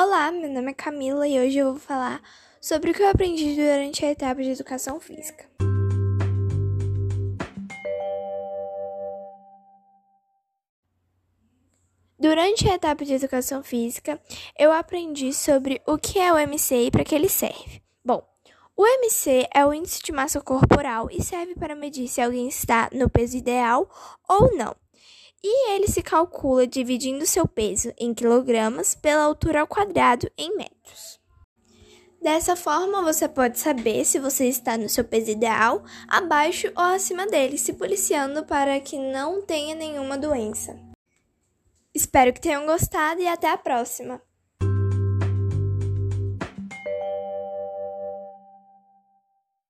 Olá, meu nome é Camila e hoje eu vou falar sobre o que eu aprendi durante a etapa de educação física. Durante a etapa de educação física, eu aprendi sobre o que é o MC e para que ele serve. Bom, o MC é o índice de massa corporal e serve para medir se alguém está no peso ideal ou não. E ele se calcula dividindo seu peso em quilogramas pela altura ao quadrado em metros. Dessa forma, você pode saber se você está no seu peso ideal, abaixo ou acima dele, se policiando para que não tenha nenhuma doença. Espero que tenham gostado e até a próxima!